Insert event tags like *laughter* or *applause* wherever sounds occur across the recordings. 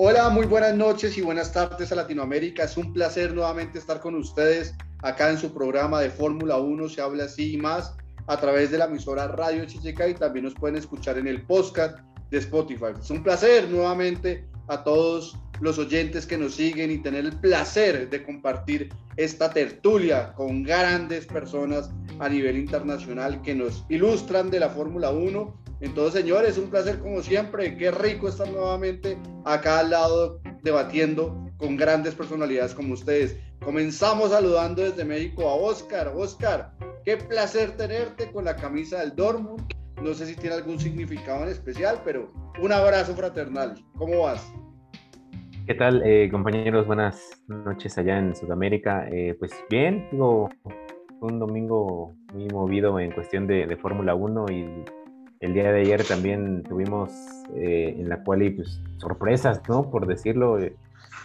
Hola, muy buenas noches y buenas tardes a Latinoamérica. Es un placer nuevamente estar con ustedes acá en su programa de Fórmula 1, se habla así y más, a través de la emisora Radio Chicheca y también nos pueden escuchar en el podcast de Spotify. Es un placer nuevamente a todos los oyentes que nos siguen y tener el placer de compartir esta tertulia con grandes personas a nivel internacional que nos ilustran de la Fórmula 1 entonces, señores, un placer como siempre. Qué rico estar nuevamente acá al lado debatiendo con grandes personalidades como ustedes. Comenzamos saludando desde México a Oscar. Oscar, qué placer tenerte con la camisa del Dortmund. No sé si tiene algún significado en especial, pero un abrazo fraternal. ¿Cómo vas? ¿Qué tal, eh, compañeros? Buenas noches allá en Sudamérica. Eh, pues bien, digo, un domingo muy movido en cuestión de, de Fórmula 1 y el día de ayer también tuvimos eh, en la cual pues, sorpresas, ¿no? Por decirlo, eh,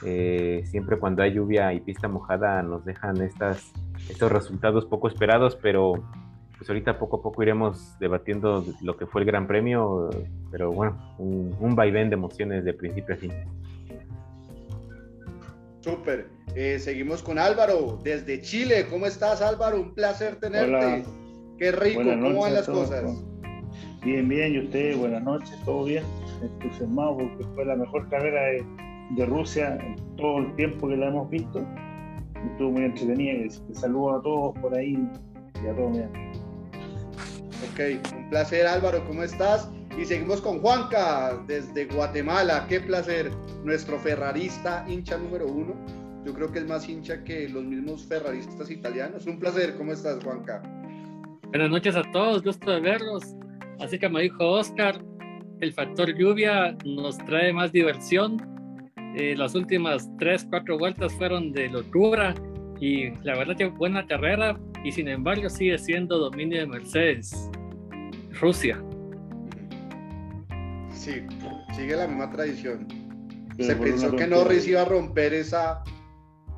eh, siempre cuando hay lluvia y pista mojada nos dejan estas, estos resultados poco esperados, pero pues ahorita poco a poco iremos debatiendo lo que fue el Gran Premio, pero bueno, un, un vaivén de emociones de principio a fin. Súper. seguimos con Álvaro desde Chile. ¿Cómo estás, Álvaro? Un placer tenerte. Qué rico. ¿Cómo van las cosas? Bien, bien, y usted, buenas noches, todo bien. Entusiasmado porque fue la mejor carrera de, Rusia en todo el tiempo que la hemos visto. Estuvo muy entretenida. Saludo a todos por ahí y a todos. Ok, un placer Álvaro, ¿cómo estás? Y seguimos con Juanca desde Guatemala. Qué placer, nuestro ferrarista, hincha número uno. Yo creo que es más hincha que los mismos ferraristas italianos. Un placer, ¿cómo estás, Juanca? Buenas noches a todos, gusto de verlos. Así que me dijo Oscar, el factor lluvia nos trae más diversión. Eh, las últimas tres, cuatro vueltas fueron de locura y la verdad que buena carrera y sin embargo sigue siendo dominio de Mercedes. Rusia. Sí, sigue la misma tradición. Se pensó que Norris iba a romper esa,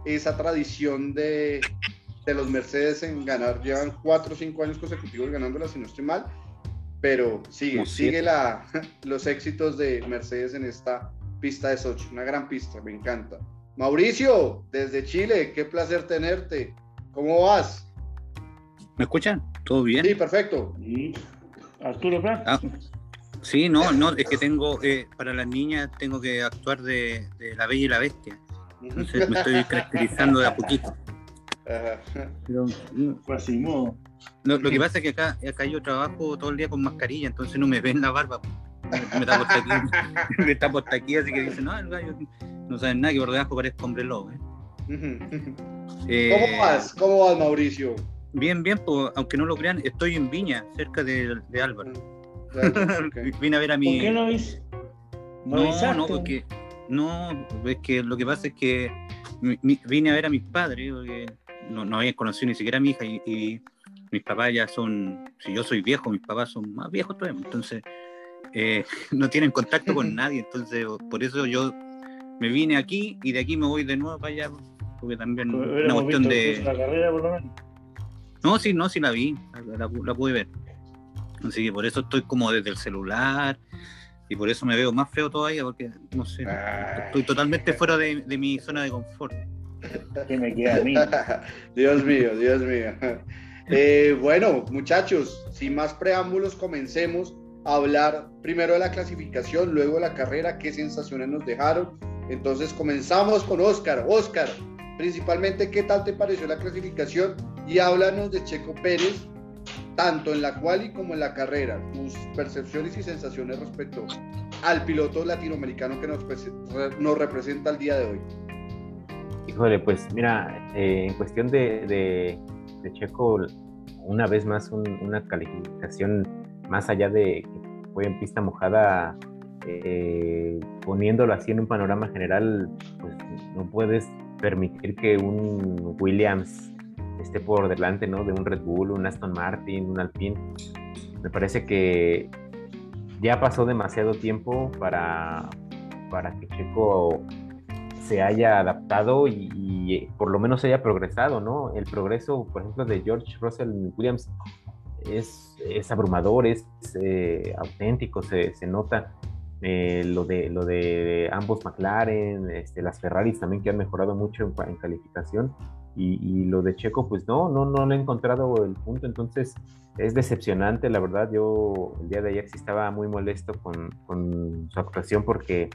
esa tradición de, de los Mercedes en ganar. Llevan cuatro o cinco años consecutivos ganándola, si no estoy mal pero sigue, sigue la, *laughs* los éxitos de Mercedes en esta pista de Sochi, una gran pista, me encanta. Mauricio, desde Chile, qué placer tenerte. ¿Cómo vas? ¿Me escuchan? ¿Todo bien? Sí, perfecto. Arturo ah, sí, no, no, es que tengo, eh, para las niñas tengo que actuar de, La Bella y la Bestia. *laughs* Entonces me estoy caracterizando de a poquito. Pero, fue así, modo. Lo, que pasa es que acá, acá yo trabajo todo el día con mascarilla, entonces no me ven la barba. Me tapo hasta aquí, *laughs* me tapo hasta aquí, así que dicen, no, el gallo no saben nada, que por debajo parezco hombre lobo. ¿eh? eh, ¿Cómo vas? ¿Cómo vas, Mauricio? Bien, bien, pues, aunque no lo crean, estoy en Viña, cerca de, de Álvaro. *laughs* Vine a ver a mi. ¿Por qué no viste? No, no, porque. No, es que lo que pasa es que vine a ver a mis padres, porque no, no habían conocido ni siquiera a mi hija y mis papás ya son, si yo soy viejo, mis papás son más viejos todavía, entonces eh, *laughs* no tienen contacto con *laughs* nadie, entonces por eso yo me vine aquí y de aquí me voy de nuevo para allá, porque también una cuestión de... La carrera por lo menos? No, sí, no, sí la vi, la, pude ver. Así que por eso estoy como desde el celular y por eso me veo más feo todavía, porque no sé, estoy totalmente fuera de, de mi zona de confort. ¿Qué me queda a mí? *laughs* Dios mío, Dios mío. Eh, bueno, muchachos, sin más preámbulos, comencemos a hablar primero de la clasificación, luego de la carrera, qué sensaciones nos dejaron. Entonces comenzamos con Oscar. Oscar, principalmente, ¿qué tal te pareció la clasificación? Y háblanos de Checo Pérez, tanto en la cual y como en la carrera, tus percepciones y sensaciones respecto al piloto latinoamericano que nos, nos representa el día de hoy. Híjole, pues mira, eh, en cuestión de Checo, una vez más una calificación más allá de que fue en pista mojada, eh, poniéndolo así en un panorama general, pues no puedes permitir que un Williams esté por delante, ¿no? De un Red Bull, un Aston Martin, un Alpine. Me parece que ya pasó demasiado tiempo para, para que Checo se haya adaptado y, por lo menos haya progresado, ¿no? El progreso, por ejemplo, de George Russell Williams es, abrumador, es eh, auténtico, se, nota. eh, lo, de, lo de ambos McLaren, este, las Ferraris también que han mejorado mucho en, calificación. Y, lo de Checo, pues no, no, no le he encontrado el punto. Entonces es decepcionante, la verdad. Yo el día de ayer sí estaba muy molesto con su actuación porque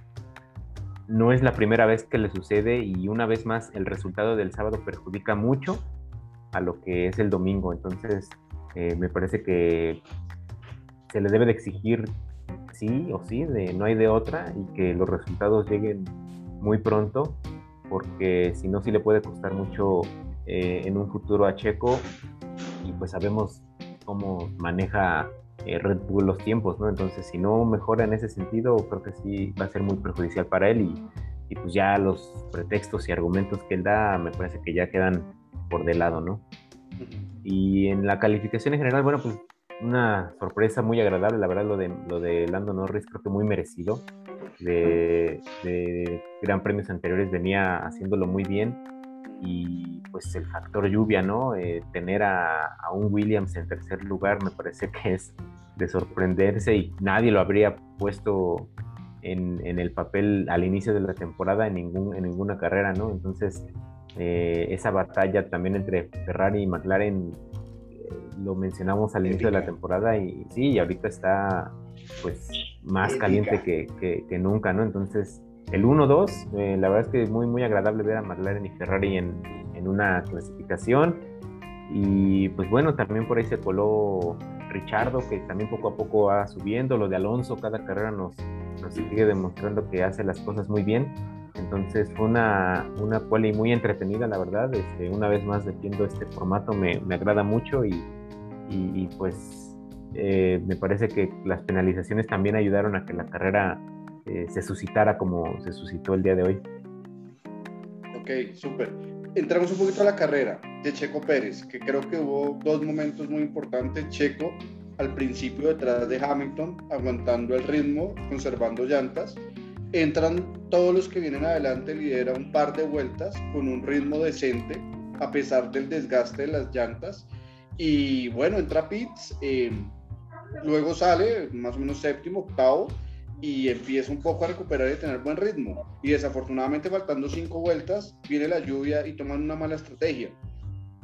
no es la primera vez que le sucede y una vez más el resultado del sábado perjudica mucho a lo que es el domingo. Entonces eh, me parece que se le debe de exigir sí o sí, de, no hay de otra y que los resultados lleguen muy pronto, porque si no, sí le puede costar mucho eh, en un futuro a Checo y pues sabemos cómo maneja eh, Red Bull los tiempos, ¿no? Entonces, si no mejora en ese sentido, creo que sí va a ser muy perjudicial para él y, y pues ya los pretextos y argumentos que él da me parece que ya quedan por de lado, ¿no? Y en la calificación en general, bueno, pues una sorpresa muy agradable, la verdad, lo de, lo de Lando Norris creo que muy merecido. De, Gran Premios anteriores venía haciéndolo muy bien y pues el factor lluvia, ¿no? Eh, tener a, un Williams en tercer lugar me parece *laughs* que es de sorprenderse y nadie lo habría puesto en, el papel al inicio de la temporada en, ningún, en ninguna carrera, ¿no? Entonces, eh, esa batalla también entre Ferrari y McLaren lo mencionamos al inicio de la temporada y sí, y ahorita está pues más caliente que, que, nunca, ¿no? Entonces, el 1-2, eh, la verdad es que es muy, muy agradable ver a McLaren y Ferrari en, en, una clasificación. Y pues bueno, también por ahí se coló Richardo, que también poco a poco va subiendo. Lo de Alonso, cada carrera nos, nos sigue demostrando que hace las cosas muy bien. Entonces fue una, una muy entretenida, la verdad. Este, una vez más defiendo este formato, me, me agrada mucho y, y, pues eh, me parece que las penalizaciones también ayudaron a que la carrera eh, se suscitara como se suscitó el día de hoy. Ok, súper. Entramos un poquito a la carrera de Checo Pérez, que creo que hubo dos momentos muy importantes. Checo al principio detrás de Hamilton, aguantando el ritmo, conservando llantas. Entran todos los que vienen adelante, lidera un par de vueltas con un ritmo decente, a pesar del desgaste de las llantas y bueno, entra Pitts, eh, luego sale más o menos séptimo, octavo, y empieza un poco a recuperar y tener buen ritmo. Y desafortunadamente, faltando cinco vueltas, viene la lluvia y toman una mala estrategia.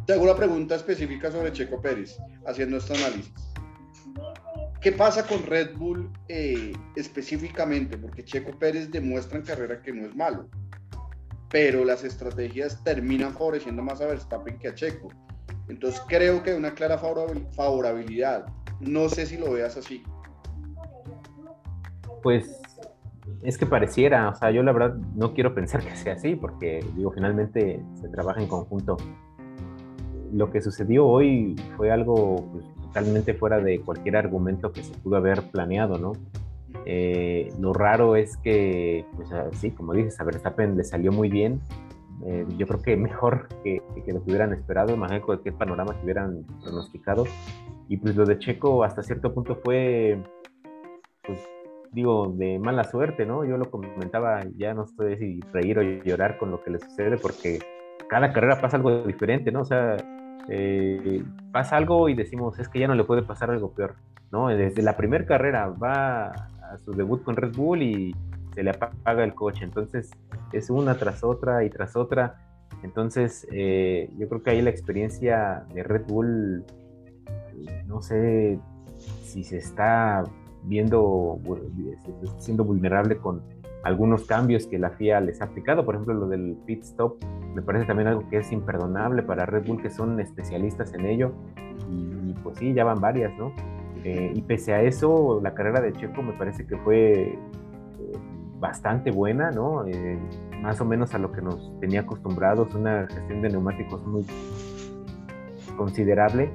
Te hago una pregunta específica sobre Checo Pérez, haciendo este análisis. ¿Qué pasa con Red Bull eh, específicamente? Porque Checo Pérez demuestra en carrera que no es malo, pero las estrategias terminan favoreciendo más a Verstappen que a Checo. Entonces creo que hay una clara favorabilidad. No sé si lo veas así. Pues es que pareciera, o sea, yo la verdad no quiero pensar *laughs* que sea así, porque digo, finalmente se trabaja en conjunto. Lo que sucedió hoy fue algo pues, totalmente fuera de cualquier argumento que se pudo haber planeado, ¿no? Eh, lo raro es que, pues así, como dices, a Verstappen le salió muy bien, eh, yo creo que mejor que, que, lo que hubieran esperado, imagínate qué panorama que hubieran pronosticado. Y pues lo de Checo hasta cierto punto fue, pues digo, de mala suerte, ¿no? Yo lo comentaba, ya no sé si reír o llorar con lo que le sucede, porque cada carrera pasa algo diferente, ¿no? O sea, eh, pasa algo y decimos, es que ya no le puede pasar algo peor, ¿no? Desde la primera carrera va a su debut con Red Bull y se le apaga el coche. Entonces es una tras otra y tras otra. Entonces eh, yo creo que ahí la experiencia de Red Bull, no sé si se está viendo, siendo vulnerable con algunos cambios que la FIA les ha aplicado, por ejemplo lo del pit stop, me parece también algo que es imperdonable para Red Bull, que son especialistas en ello, y, pues sí, ya van varias, ¿no? Eh, y pese a eso, la carrera de Checo me parece que fue bastante buena, ¿no? Eh, más o menos a lo que nos tenía acostumbrados, una gestión de neumáticos muy considerable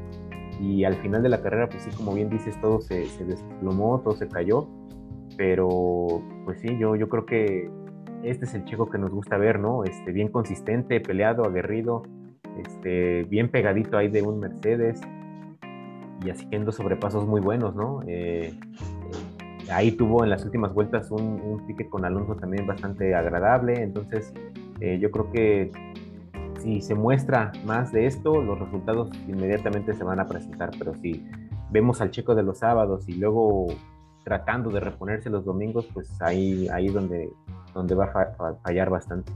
y al final de la carrera, pues sí, como bien dices, todo se, desplomó, todo se cayó, pero pues sí, yo, yo creo que este es el chico que nos gusta ver, ¿no? Este, bien consistente, peleado, aguerrido, este, bien pegadito ahí de un Mercedes y haciendo sobrepasos muy buenos, ¿no? Eh, ahí tuvo en las últimas vueltas un, un pique con Alonso también bastante agradable. Entonces, eh, yo creo que si se muestra más de esto, los resultados inmediatamente se van a presentar. Pero si vemos al chico de los sábados y luego tratando de reponerse los domingos, pues ahí, ahí donde, donde va a fallar bastante.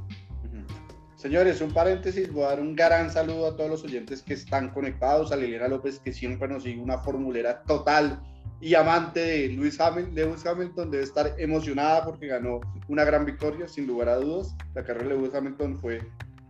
Señores, un paréntesis, voy a dar un gran saludo a todos los oyentes que están conectados, a Liliana López, que siempre nos sigue una formulera total y amante de Lewis Hamilton, Lewis Hamilton debe estar emocionada porque ganó una gran victoria, sin lugar a dudas. La carrera de Lewis Hamilton fue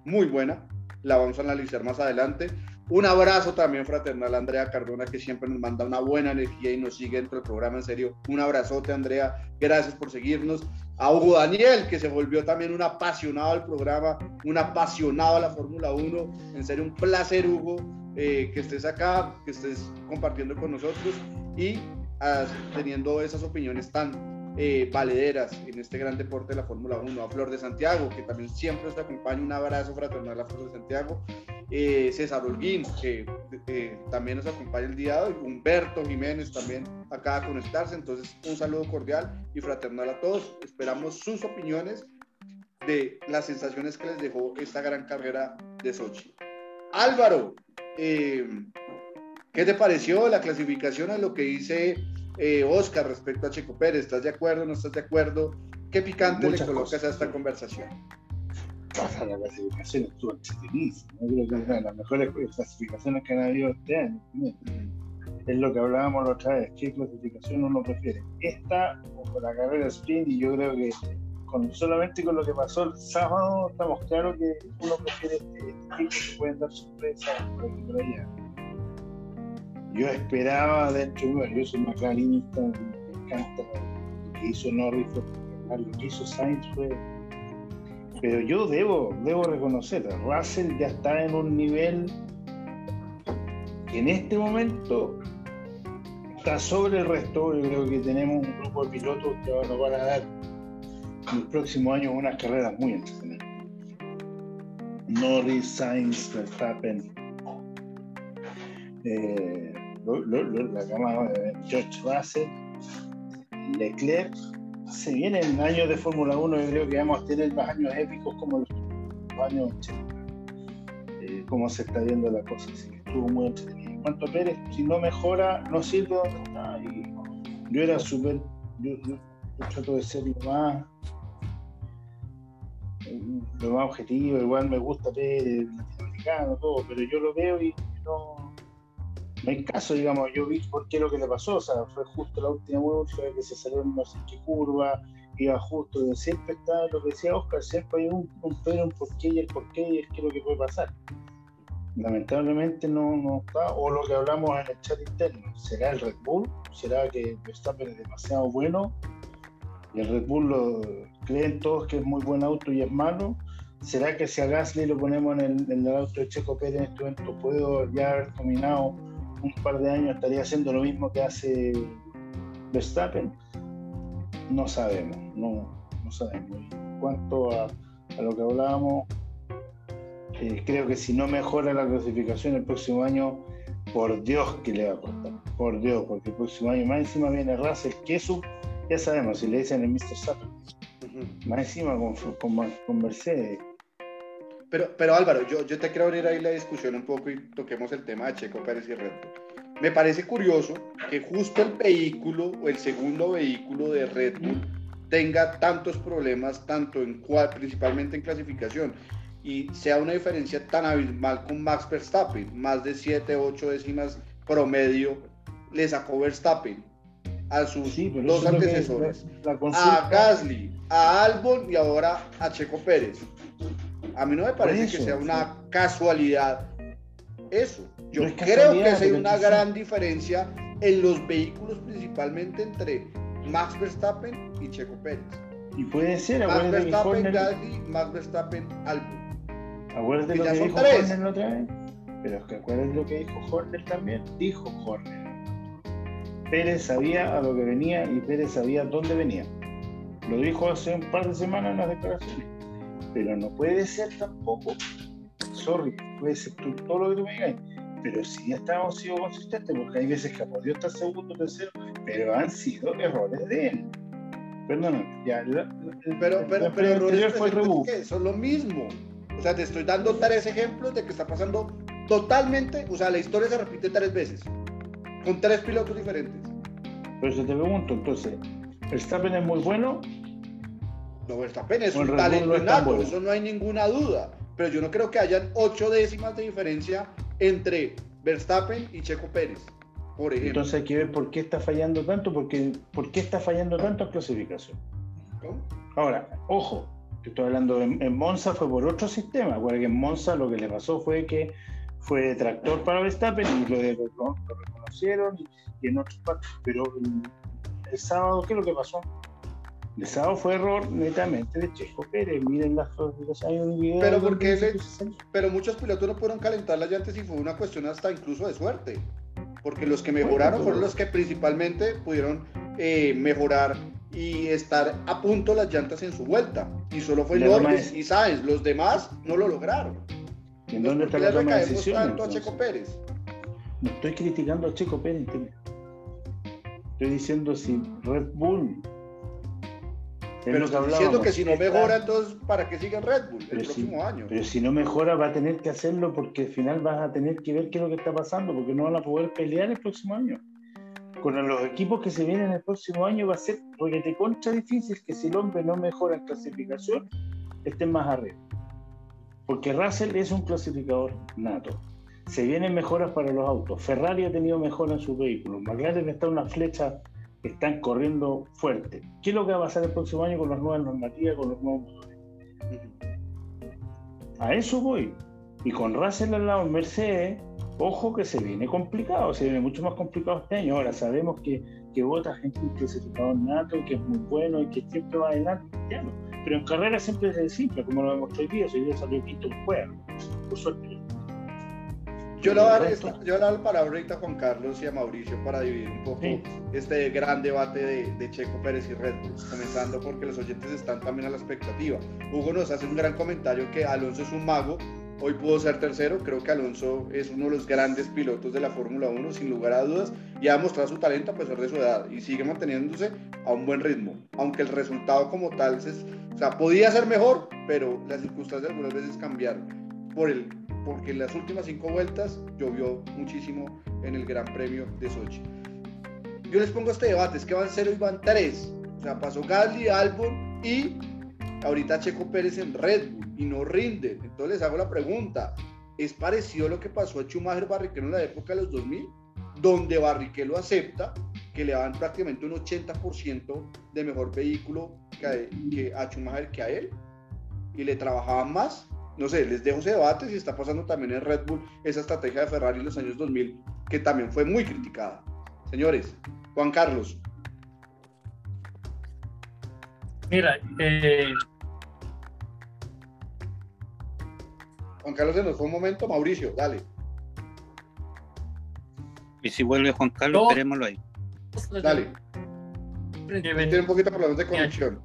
muy buena, la vamos a analizar más adelante. Un abrazo también fraternal a Andrea Cardona, que siempre nos manda una buena energía y nos sigue dentro del programa. En serio, un abrazote, Andrea. Gracias por seguirnos. A Hugo Daniel, que se volvió también un apasionado al programa, un apasionado a la Fórmula 1. En serio, un placer, Hugo, eh, que estés acá, que estés compartiendo con nosotros y ah, teniendo esas opiniones tan eh, valederas en este gran deporte de la Fórmula 1, a Flor de Santiago, que también siempre nos acompaña, un abrazo fraternal a Flor de Santiago, eh, César Holguín, que eh, también nos acompaña el día de hoy, Humberto Jiménez también acaba de conectarse, entonces un saludo cordial y fraternal a todos, esperamos sus opiniones de las sensaciones que les dejó esta gran carrera de Sochi. Álvaro, ¿qué te pareció la clasificación a lo que dice eh, Oscar, respecto a Checo Pérez, ¿estás de acuerdo? ¿No estás de acuerdo? ¿Qué picante le colocas a esta conversación? la clasificación estuvo entretenidísima. Yo creo que es una de las mejores clasificaciones que han habido este año. Es lo que hablábamos la otra vez. ¿Qué clasificación uno prefiere? Esta o la carrera sprint. Y yo creo que con, solamente con lo que pasó el sábado estamos claros que uno prefiere este, este tipo que pueden dar sorpresas por aquí por allá yo esperaba dentro de yo soy más clarinista, me encanta lo que hizo Norris, lo que hizo Sainz fue. Pero yo debo, debo reconocer, Russell ya está en un nivel que en este momento está sobre el resto. Yo creo que tenemos un grupo de pilotos que nos van a dar en el próximo año unas carreras muy entretenidas. Norris, Sainz, Verstappen. Eh, la cama de George Russell, Leclerc. Se vienen años de Fórmula 1, yo creo que vamos a tener más años épicos como los años 80. Eh, como se está viendo la cosa, así que estuvo muy entretenido. En cuanto a Pérez, si no mejora, no sirve yo era súper. Yo, trato de ser lo más lo más objetivo, igual me gusta Pérez, latinoamericano, todo, pero yo lo veo y no, no hay caso, digamos, yo vi por qué lo que le pasó, o sea, fue justo la última vuelta que se salió en no sé qué curva, iba justo, siempre está lo que decía Oscar, siempre hay un, un pero, un porqué y el porqué y es que lo que puede pasar. Lamentablemente no, no está, o lo que hablamos en el chat interno, ¿será el Red Bull? ¿Será que Verstappen es demasiado bueno? Y el Red Bull lo creen todos que es muy buen auto y es malo. ¿Será que si a Gasly lo ponemos en el, en el auto de Checo Pérez en este momento, puedo ya haber dominado un par de años estaría haciendo lo mismo que hace Verstappen? No sabemos, no, no sabemos. En cuanto a, lo que hablábamos, eh, creo que si no mejora la clasificación el próximo año, por Dios que le va a costar, por Dios, porque el próximo año más encima viene Russell, que eso ya sabemos, si le dicen el Mr. Sappen, más encima con, con, con Mercedes pero, pero Álvaro, yo, yo te quiero abrir ahí la discusión un poco y toquemos el tema de Checo Pérez y Red Bull. Me parece curioso que justo el vehículo o el segundo vehículo de Red Bull tenga tantos problemas, tanto en principalmente en clasificación, y sea una diferencia tan abismal con Max Verstappen, más de 7, 8 décimas promedio le sacó Verstappen a sus dos antecesores, a Gasly, a Albon y ahora a Checo Pérez. A mí no me parece que sea una casualidad eso. Yo creo que hay una gran diferencia en los vehículos, principalmente entre Max Verstappen y Checo Pérez. Y puede ser, Max Verstappen, Gasly, Max Verstappen, Albon. Acuérdate lo que dijo Horner la otra vez. Pero es que acuérdate lo que dijo Horner también. Dijo Horner. Pérez sabía a lo que venía y Pérez sabía dónde venía. Lo dijo hace un par de semanas en las declaraciones pero no puede ser tampoco, sorry, puede ser todo lo que tú me digas, pero sí estamos sido consistentes, porque hay veces que ha podido estar segundo, tercero, pero han sido errores de él. Perdón, ya. pero, pero, pero errores fue que son lo mismo. O sea, te estoy dando tres ejemplos de que está pasando totalmente, o sea, la historia se repite tres veces, con tres pilotos diferentes. Por eso te pregunto, entonces, ¿Verstappen es muy bueno? No, Verstappen es un talento eso no hay ninguna duda. Pero yo no creo que hayan ocho décimas de diferencia entre Verstappen y Checo Pérez, por ejemplo. Entonces hay que ver por qué está fallando tanto, porque, por qué está fallando tanto en clasificación. Ahora, ojo, estoy hablando en, Monza fue por otro sistema, porque en Monza lo que le pasó fue que fue tractor para Verstappen y lo, lo reconocieron y, en otros pero el, sábado, ¿qué es lo que pasó? El sábado fue error netamente de Checo Pérez. Miren las fotos, hay un video. Pero porque pero muchos pilotos no pudieron calentar las llantas y fue una cuestión hasta incluso de suerte. Porque los que mejoraron fueron los que principalmente pudieron eh, mejorar y estar a punto las llantas en su vuelta. Y solo fue Norris y Sainz, los demás no lo lograron. ¿En dónde está la toma de decisiones? a Checo Pérez? No estoy criticando a Checo Pérez. Estoy diciendo si Red Bull. Pero estoy diciendo que si no mejora, entonces ¿para qué siga Red Bull el próximo año? Pero si no mejora, va a tener que hacerlo porque al final vas a tener que ver qué es lo que está pasando, porque no van a poder pelear el próximo año con los equipos que se vienen el próximo año va a ser porque te contra difícil que si el hombre no mejora en clasificación, estén más arriba. Porque Russell es un clasificador nato. Se vienen mejoras para los autos. Ferrari ha tenido mejoras en sus vehículos. McLaren está una flecha están corriendo fuerte. ¿Qué es lo que va a pasar el próximo año con las nuevas normativas, con los nuevos motores? A eso voy. Y con Russell al lado, Mercedes, Ojo que se viene complicado, se viene mucho más complicado este año. Ahora sabemos que, que vota gente un clasificador nato, que es muy bueno y que siempre va adelante. Pero en carrera siempre es simple, como lo vemos hoy día. Si yo salió quinto juego, por suerte. Yo le voy a dar, palabra ahorita a Juan Carlos y a Mauricio para dividir un poco este gran debate de, de, Checo Pérez y Red Bull, comenzando porque los oyentes están también a la expectativa. Hugo nos hace un gran comentario que Alonso es un mago, Hoy pudo ser tercero, creo que Alonso es uno de los grandes pilotos de la Fórmula 1, sin lugar a dudas, y ha mostrado su talento a pesar de su edad y sigue manteniéndose a un buen ritmo, aunque el resultado como tal, o sea, podía ser mejor, pero las circunstancias algunas veces cambiaron por el, porque en las últimas cinco vueltas llovió muchísimo en el Gran Premio de Sochi. Yo les pongo este debate, es que van cero y van tres, o sea, pasó Gasly, Albon y ahorita Checo Pérez en Red Bull y no rinde. Entonces les hago la pregunta, ¿es parecido lo que pasó a Schumacher Barrichello en la época de los 2000? Donde Barrichello acepta que le dan prácticamente un 80% de mejor vehículo que a, Schumacher que a él y le trabajaban más. No sé, les dejo ese debate si está pasando también en Red Bull esa estrategia de Ferrari en los años 2000 que también fue muy criticada. Señores, Juan Carlos. Mira, eh, Juan Carlos se nos fue un momento. Mauricio, dale. Y si vuelve Juan Carlos, no. esperémoslo ahí. Dale. Tiene un poquito de problemas de conexión.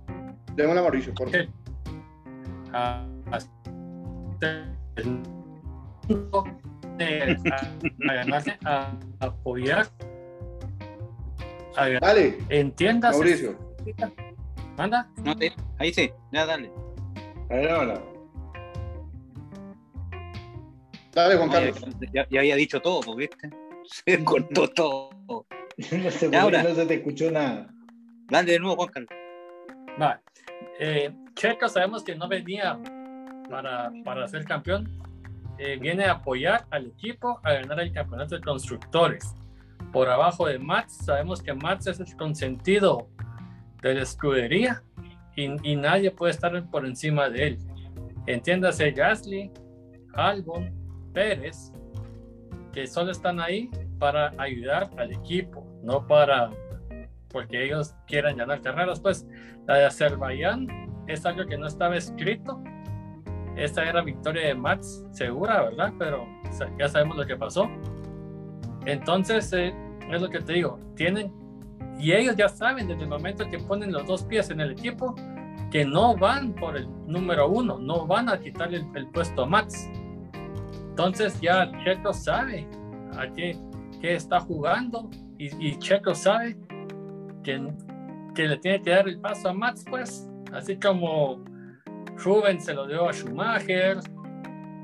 Démosle a Mauricio, por favor. A, a, apoyar. dale. Entiendas. Mauricio. ¿Manda? No ahí sí, ya dale. Ahí. Dale, Juan Carlos. Ya, había dicho todo, ¿viste? *laughs* Se cortó todo. *laughs* no, se ahora, no se te escuchó nada. Dale de nuevo, Juan Carlos. Vale. Eh, Checo sabemos que no venía para, para ser campeón. Eh, viene a apoyar al equipo a ganar el campeonato de constructores. Por abajo de Max, sabemos que Max es el consentido de la escudería y, y nadie puede estar por encima de él. Entiéndase Gasly, Albon, Pérez, que solo están ahí para ayudar al equipo, no para porque ellos quieran ganar carreras. Pues la de Azerbaiyán es algo que no estaba escrito. Esta era victoria de Max segura, ¿verdad? Pero ya sabemos lo que pasó. Entonces, eh, es lo que te digo, tienen, y ellos ya saben desde el momento que ponen los dos pies en el equipo, que no van por el número uno, no van a quitarle el, puesto a Max entonces ya Checo sabe a qué, qué está jugando y, Checo sabe que, que, le tiene que dar el paso a Max, pues, así como Rubén se lo dio a Schumacher,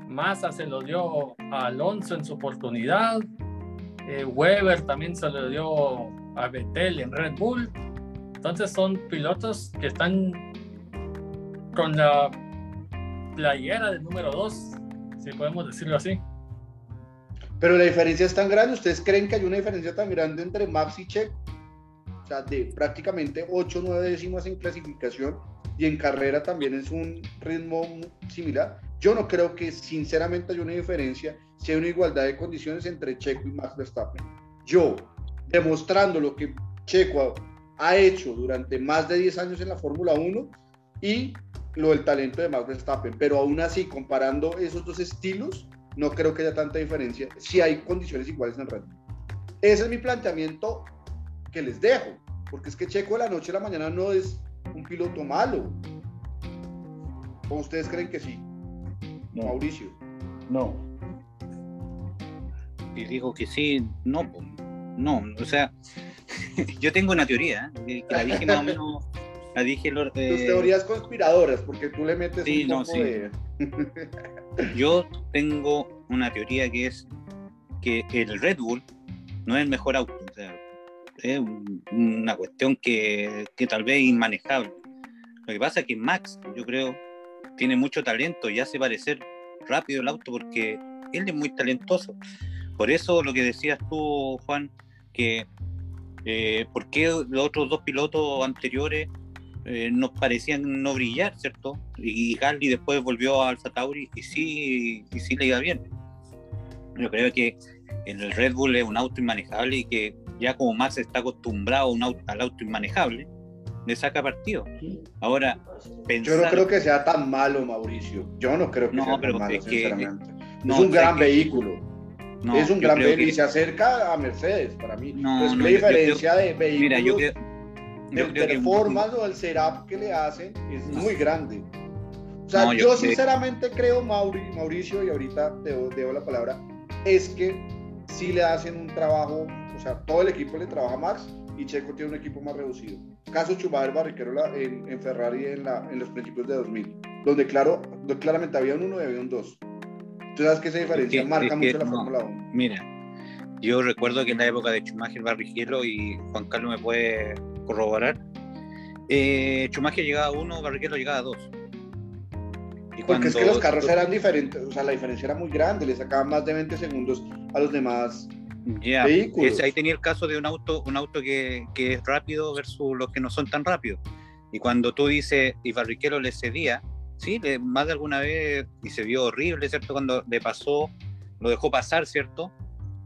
Massa se lo dio a Alonso en su oportunidad, eh, Weber también se lo dio a Vettel en Red Bull. Entonces son pilotos que están con la playera del número 2, si podemos decirlo así. Pero la diferencia es tan grande. ¿Ustedes creen que hay una diferencia tan grande entre Max y Checo? O sea, de prácticamente 8 o 9 décimas en clasificación y en carrera también es un ritmo similar. Yo no creo que sinceramente haya una diferencia si hay una igualdad de condiciones entre Checo y Max Verstappen. Yo, demostrando lo que Checo ha hecho durante más de 10 años en la Fórmula 1 y lo del talento de Max Verstappen, pero aún así, comparando esos dos estilos, no creo que haya tanta diferencia si hay condiciones iguales en Red Bull. Ese es mi planteamiento que les dejo, porque es que Checo de la noche a la mañana no es un piloto malo. ¿O ustedes creen que sí? Mauricio. No. Y digo que sí, no, no, o sea, *laughs* yo tengo una teoría, ¿eh? que la dije más o menos, *laughs* la dije... Tus eh, teorías conspiradoras, porque tú le metes sí, un poco de... yo *laughs* tengo una teoría que es que el Red Bull no es el mejor auto, o sea, es una cuestión que, que tal vez es inmanejable. Lo que pasa es que Max, yo creo, tiene mucho talento y hace parecer rápido el auto porque él es muy talentoso. Por eso lo que decías tú, Juan, que eh, por qué los otros dos pilotos anteriores eh, nos parecían no brillar, ¿cierto? Y Gasly después volvió a Alfa Tauri y sí, y sí le iba bien. Yo creo que el Red Bull es un auto inmanejable y que ya como Max está acostumbrado un auto, al auto inmanejable, le saca partido. Ahora, Yo no creo que sea tan malo, Mauricio. Yo no creo que sea tan malo, sinceramente. es un gran vehículo. es un gran vehículo y se acerca a Mercedes para mí. No, es la diferencia de vehículos. Mira, yo creo, de performance o el setup que le hacen es muy grande. O sea, yo, sinceramente creo, Mauricio, y ahorita te doy la palabra, es que si le hacen un trabajo, o sea, todo el equipo le trabaja más y Checo tiene un equipo más reducido. Caso Schumacher Barriquero en, en Ferrari en, la, en, los principios de 2000, donde claro, claramente había un 1 y había un 2. Tú sabes que esa diferencia marca mucho la Fórmula 1. Mira, yo recuerdo que en la época de Schumacher Barrichello, y Juan Carlos me puede corroborar, eh, Schumacher llegaba a 1, Barrichello llegaba a 2. Porque es que los carros eran diferentes, o sea, la diferencia era muy grande, le sacaban más de 20 segundos a los demás ya, ahí tenía el caso de un auto, un auto que, que, es rápido versus los que no son tan rápidos. Y cuando tú dices, y Barrichello le cedía, sí, más de alguna vez, y se vio horrible, ¿cierto? Cuando le pasó, lo dejó pasar, ¿cierto?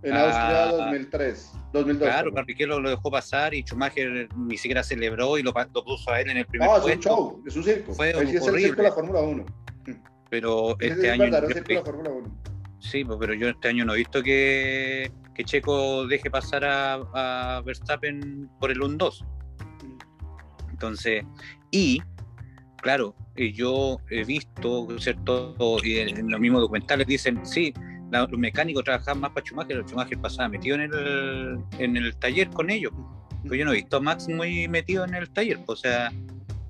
En Austria 2003, 2002. Claro, Barrichello lo dejó pasar y Schumacher ni siquiera celebró y lo, puso a él en el primer no, es un show, es un circo. Fue es el circo de la Fórmula 1. Pero este es año... El circo de la Fórmula 1. Sí, pues, pero yo este año no he visto que, que Checo deje pasar a, Verstappen por el 1-2. Entonces, y claro, yo he visto, ¿cierto? Y en, los mismos documentales dicen, sí, los mecánicos trabajaban más para Schumacher, el Schumacher pasaba metido en el, en el taller con ellos. Pero yo no he visto a Max muy metido en el taller, o sea,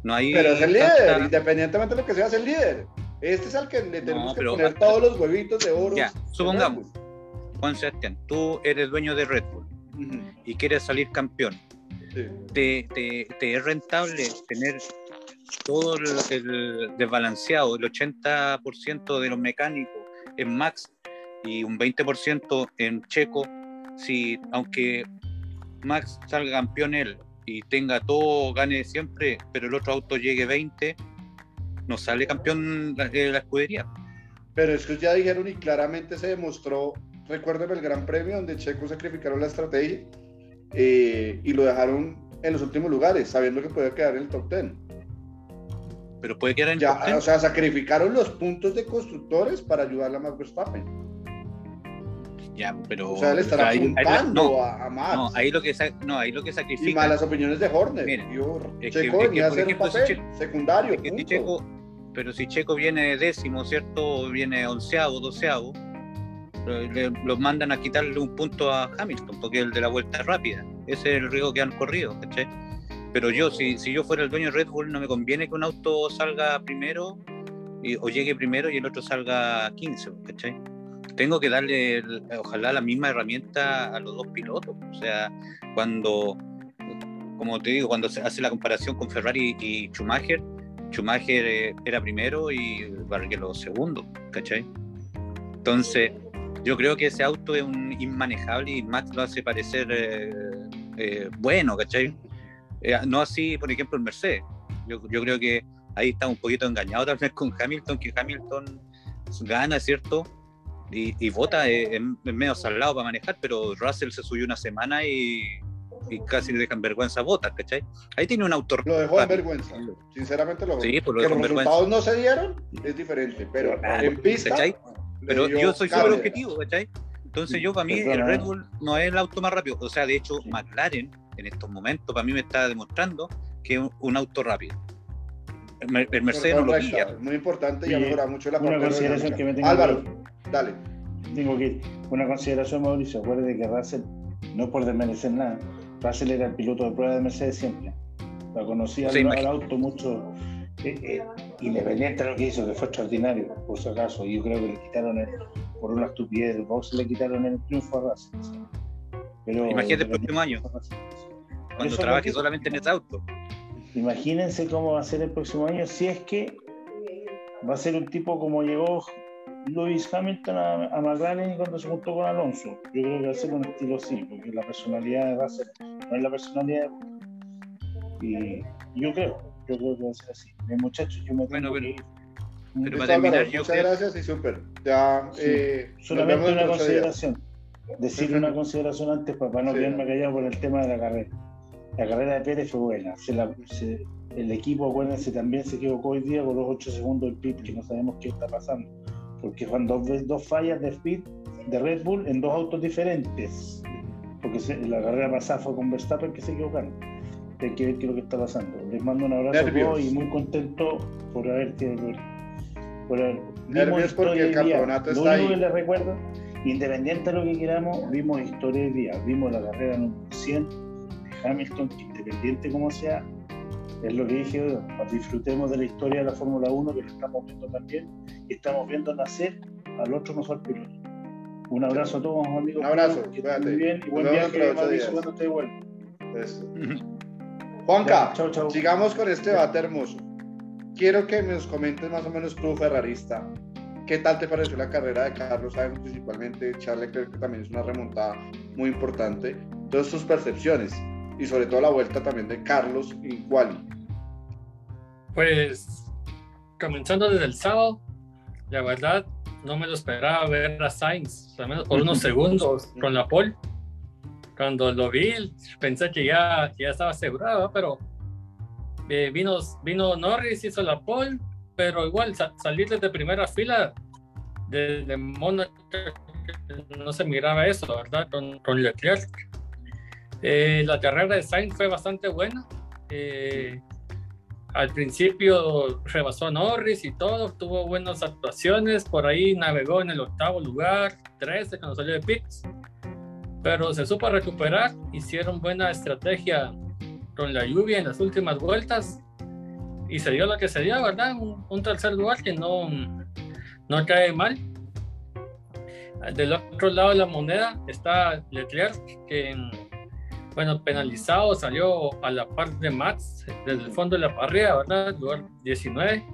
no hay. Pero es el líder, independientemente de lo que sea, es el líder. Este es al que le tenemos que poner todos los huevitos de oro. Ya, supongamos, Juan Sebastián, tú eres dueño de Red Bull y quieres salir campeón. Te, es rentable tener todo el, desbalanceado, el 80% de los mecánicos en Max y un 20% en Checo, si aunque Max salga campeón él y tenga todo, gane siempre, pero el otro auto llegue 20, no sale campeón de la escudería. Pero es que ya dijeron y claramente se demostró recuerden el Gran Premio donde Checo sacrificaron la estrategia eh, y lo dejaron en los últimos lugares, sabiendo que podía quedar en el top 10. Pero puede quedar en el top 10. O sea, sacrificaron los puntos de constructores para ayudar a Max Verstappen. Ya, pero. O sea, él estará apuntando a, Max. No ahí, lo que, no, ahí lo que sacrifica. Y malas opiniones de Horner. Checo venía a hacer un papel secundario. pero si Checo viene décimo, ¿cierto? Viene onceavo, doceavo los mandan a quitarle un punto a Hamilton, porque es el de la vuelta rápida. Ese es el riesgo que han corrido. Pero yo, si, si yo fuera el dueño de Red Bull, no me conviene que un auto salga primero y, o llegue primero y el otro salga 15, ¿cachai? Tengo que darle, ojalá, la misma herramienta a los dos pilotos. O sea, cuando como te digo, cuando se hace la comparación con Ferrari y Schumacher, Schumacher eh, era primero y Barrichello segundo, ¿cachai? Entonces, yo creo que ese auto es un inmanejable y Max lo hace parecer eh, eh, bueno, ¿cachai? no así, por ejemplo, el Mercedes. Yo, yo, creo que ahí está un poquito engañado tal vez con Hamilton, que Hamilton gana, ¿cierto? Y, y vota es, medio salado para manejar, pero Russell se subió una semana y, y casi le dejan vergüenza botas, ¿cachai? Ahí tiene un autor. Lo dejó en vergüenza, sinceramente lo Sí, pues lo que los resultados no se dieron es diferente, pero en pista. ¿cachai? Pero yo soy súper objetivo, ¿cachai? Entonces yo para mí el Red Bull no es el auto más rápido. O sea, de hecho, McLaren en estos momentos para mí me está demostrando que es un auto rápido. El, Mercedes no lo guía. Muy importante y, y mucho la Una consideración que me tengo Álvaro, dale. Tengo que una consideración, Mauricio. Acuérdate que Russell, no por desmerecer nada, Russell era el piloto de prueba de Mercedes siempre. La conocía el auto mucho, eh, eh, independiente de lo que hizo, que fue extraordinario, por si acaso. Yo creo que le quitaron, el, por una estupidez del box, le quitaron el triunfo a Russell. Pero, Imagínate el próximo año, cuando trabaje solamente en ese auto. Imagínense cómo va a ser el próximo año si es que va a ser un tipo como llegó Lewis Hamilton a, a, McLaren cuando se juntó con Alonso. Yo creo que va a ser un estilo así, porque la personalidad a ser, no es la personalidad de Y yo creo, yo creo que va a ser así. muchachos, yo me tengo bueno, pero, pero para terminar, yo Muchas gracias y súper. Ya, eh, solamente una consideración. Decir una consideración antes para no quedarme callado por el tema de la carrera. La carrera de Pérez fue buena. Se la, se, el equipo, acuérdense, también se equivocó hoy día con los 8 segundos del pit, que no sabemos qué está pasando porque fueron dos, dos fallas de speed de Red Bull en dos autos diferentes. Porque la carrera pasada fue con Verstappen que se equivocaron. Hay que ver qué es lo que está pasando. Les mando un abrazo a todos y muy contento por haber por haber Nervios porque el campeonato está lo único que les recuerdo, independiente de lo que queramos, vimos historia del día, vimos la carrera número 100 de Hamilton, que independiente como sea, es lo que dije, disfrutemos de la historia de la Fórmula 1 que lo estamos viendo también y estamos viendo nacer al otro mejor piloto. Un abrazo a todos, amigos. Un abrazo, que muy bien y buen viaje Mauricio cuando esté vuelva. *laughs* Juanca, sigamos con este debate hermoso. Quiero que nos comentes más o menos tú, ferrarista, ¿qué tal te pareció la carrera de Carlos Sainz, principalmente Charles Leclerc, que también es una remontada muy importante? Todas sus percepciones y sobre todo la vuelta también de Carlos y Wally. Pues comenzando desde el sábado, la verdad no me lo esperaba ver a Sainz, al menos por unos *laughs* segundos con la pole. Cuando lo vi, pensé que ya, ya estaba asegurado, pero eh, vino, vino Norris, hizo la pole, pero igual salir desde primera fila desde Mónaco no se miraba eso, ¿verdad? Con, con Leclerc. Eh, la carrera de Sainz fue bastante buena. Eh, al principio rebasó a Norris y todo, tuvo buenas actuaciones, por ahí navegó en el octavo lugar, 13 cuando salió de pits, pero se supo recuperar, hicieron buena estrategia con la lluvia en las últimas vueltas y se dio lo que se dio, ¿verdad? Un, tercer lugar que no, no cae mal. Del otro lado de la moneda está Leclerc, que bueno, penalizado, salió a la par de Mats desde el fondo de la parrilla, ¿verdad? Lugar 19.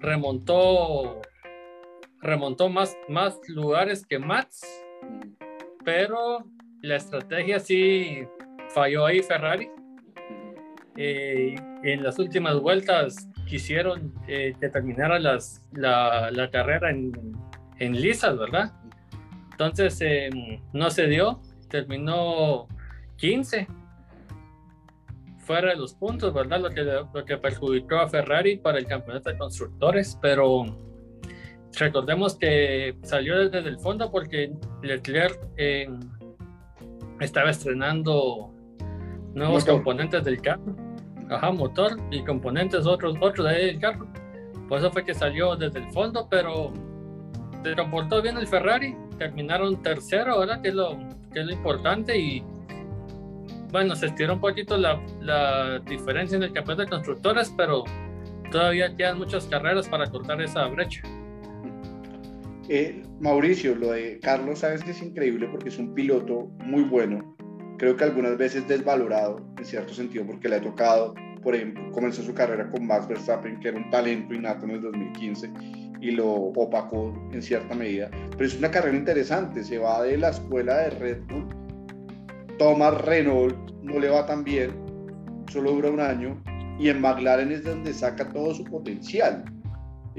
Remontó, remontó más, más lugares que Mats, pero la estrategia sí falló ahí Ferrari. Eh, en las últimas vueltas quisieron eh, que terminara las, la, la, carrera en, en lisas, ¿verdad? Entonces eh, no se dio, terminó 15 fuera de los puntos, ¿verdad? Lo que, lo que perjudicó a Ferrari para el campeonato de constructores, pero recordemos que salió desde el fondo porque Leclerc eh, estaba estrenando nuevos componentes del carro, ajá, motor y componentes otros, otros de ahí del carro. Por eso fue que salió desde el fondo, pero se comportó bien el Ferrari, terminaron tercero, ¿verdad? Que es lo, que es lo importante y bueno, se estiró un poquito la, la diferencia en el campeonato de constructores, pero todavía quedan muchas carreras para cortar esa brecha. Eh, Mauricio, lo de Carlos sabes es increíble porque es un piloto muy bueno, creo que algunas veces desvalorado en cierto sentido porque le ha tocado, por ejemplo, comenzó su carrera con Max Verstappen, que era un talento innato en el 2015 y lo opacó en cierta medida. Pero es una carrera interesante, se va de la escuela de Red Bull, toma Renault, no le va tan bien, solo dura un año, y en McLaren es donde saca todo su potencial,